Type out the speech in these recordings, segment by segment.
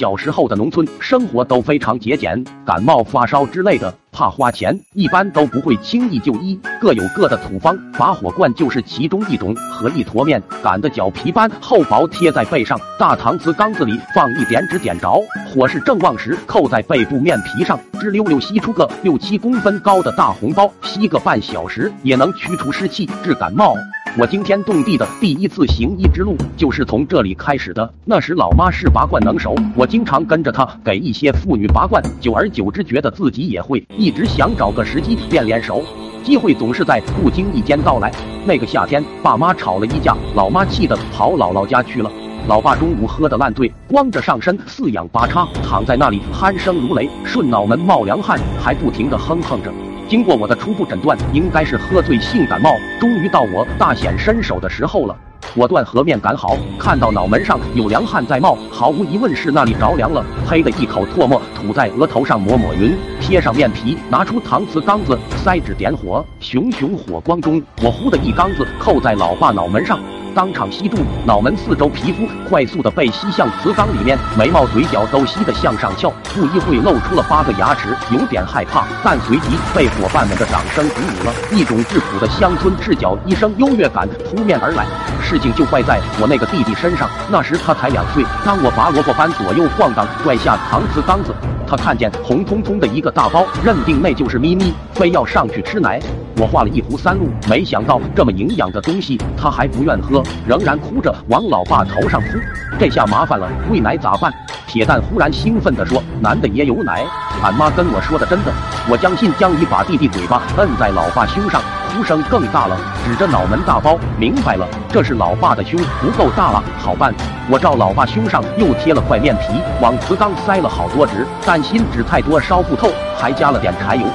小时候的农村生活都非常节俭，感冒发烧之类的，怕花钱，一般都不会轻易就医，各有各的土方。拔火罐就是其中一种，和一坨面擀的脚皮般厚薄，贴在背上，大搪瓷缸子里放一点纸，点着，火势正旺时，扣在背部面皮上，吱溜溜吸出个六七公分高的大红包，吸个半小时也能驱除湿气，治感冒。我惊天动地的第一次行医之路就是从这里开始的。那时老妈是拔罐能手，我经常跟着她给一些妇女拔罐，久而久之觉得自己也会，一直想找个时机练练手。机会总是在不经意间到来。那个夏天，爸妈吵了一架，老妈气得跑姥姥家去了。老爸中午喝得烂醉，光着上身，四仰八叉躺在那里，鼾声如雷，顺脑门冒凉汗，还不停地哼哼着。经过我的初步诊断，应该是喝醉性感冒。终于到我大显身手的时候了，果断和面赶好，看到脑门上有凉汗在冒，毫无疑问是那里着凉了。呸的一口唾沫吐在额头上抹抹匀，贴上面皮，拿出搪瓷缸子，塞纸点火，熊熊火光中，我呼的一缸子扣在老爸脑门上。当场吸住，脑门四周皮肤快速的被吸向瓷缸里面，眉毛、嘴角都吸得向上翘，不一会露出了八个牙齿，有点害怕，但随即被伙伴们的掌声鼓舞了，一种质朴的乡村赤脚医生优越感扑面而来。事情就坏在我那个弟弟身上，那时他才两岁，当我拔萝卜般左右晃荡拽下搪瓷缸子，他看见红彤彤的一个大包，认定那就是咪咪，非要上去吃奶。我画了一壶三鹿，没想到这么营养的东西他还不愿喝，仍然哭着往老爸头上扑。这下麻烦了，喂奶咋办？铁蛋忽然兴奋地说：“男的也有奶。”俺妈跟我说的真的。我将信将疑，把弟弟嘴巴摁在老爸胸上，哭声更大了，指着脑门大包，明白了，这是老爸的胸不够大了，好办。我照老爸胸上又贴了块面皮，往瓷缸塞了好多纸，担心纸太多烧不透，还加了点柴油。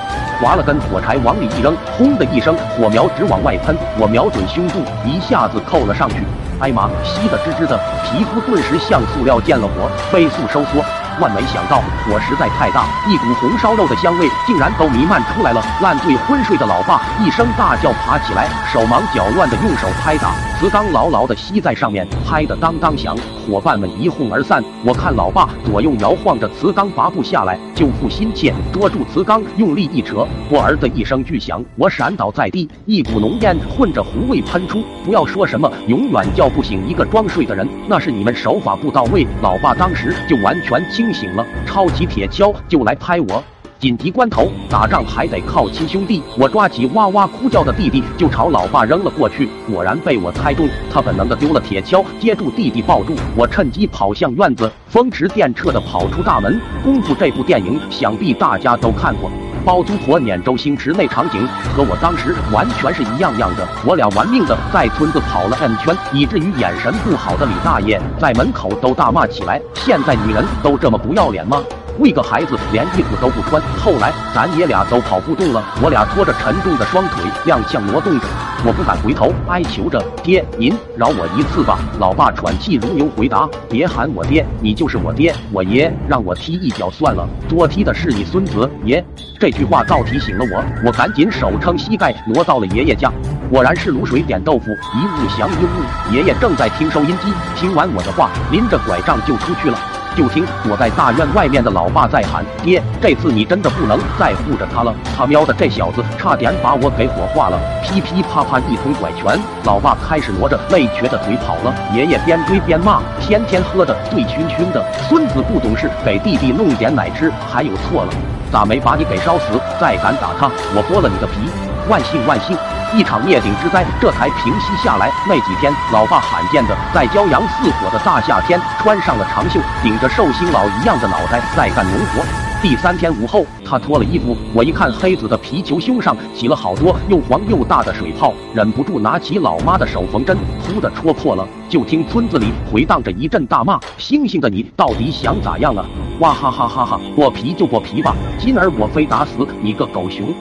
划了根火柴往里一扔，轰的一声，火苗直往外喷。我瞄准胸部，一下子扣了上去。哎妈，吸得吱吱的，皮肤顿时像塑料见了火，飞速收缩。万没想到火实在太大，一股红烧肉的香味竟然都弥漫出来了。烂醉昏睡的老爸一声大叫，爬起来，手忙脚乱的用手拍打瓷缸，牢牢的吸在上面，拍得当当响。伙伴们一哄而散。我看老爸左右摇晃着瓷缸拔不下来，救父心切，捉住瓷缸用力一扯，我儿子一声巨响，我闪倒在地，一股浓烟混着糊味喷出。不要说什么永远叫不醒一个装睡的人，那是你们手法不到位。老爸当时就完全清醒了，抄起铁锹就来拍我。紧急关头，打仗还得靠亲兄弟。我抓起哇哇哭叫的弟弟，就朝老爸扔了过去。果然被我猜中，他本能的丢了铁锹，接住弟弟抱住。我趁机跑向院子，风驰电掣的跑出大门。功夫这部电影，想必大家都看过。包租婆撵周星驰那场景，和我当时完全是一样样的。我俩玩命的在村子跑了 N 圈，以至于眼神不好的李大爷在门口都大骂起来：“现在女人都这么不要脸吗？”为个孩子连衣服都不穿，后来咱爷俩都跑不动了，我俩拖着沉重的双腿踉跄挪动着，我不敢回头，哀求着爹，您饶我一次吧。老爸喘气如牛回答：别喊我爹，你就是我爹，我爷让我踢一脚算了，多踢的是你孙子爷。这句话倒提醒了我，我赶紧手撑膝盖挪到了爷爷家，果然是卤水点豆腐，一物降一物。爷爷正在听收音机，听完我的话，拎着拐杖就出去了。就听躲在大院外面的老爸在喊：“爹，这次你真的不能再护着他了。他喵的，这小子差点把我给火化了！”噼噼啪啪一通拐拳，老爸开始挪着累瘸的腿跑了。爷爷边追边骂：“天天喝的醉醺醺的，孙子不懂事，给弟弟弄点奶吃，还有错了？咋没把你给烧死？再敢打他，我剥了你的皮！万幸万幸！”一场灭顶之灾这才平息下来。那几天，老爸罕见的在骄阳似火的大夏天穿上了长袖，顶着寿星佬一样的脑袋在干农活。第三天午后，他脱了衣服，我一看黑子的皮球胸上起了好多又黄又大的水泡，忍不住拿起老妈的手缝针，呼的戳破了。就听村子里回荡着一阵大骂：“星星的你到底想咋样啊？哇哈哈哈哈！剥皮就剥皮吧，今儿我非打死你个狗熊！”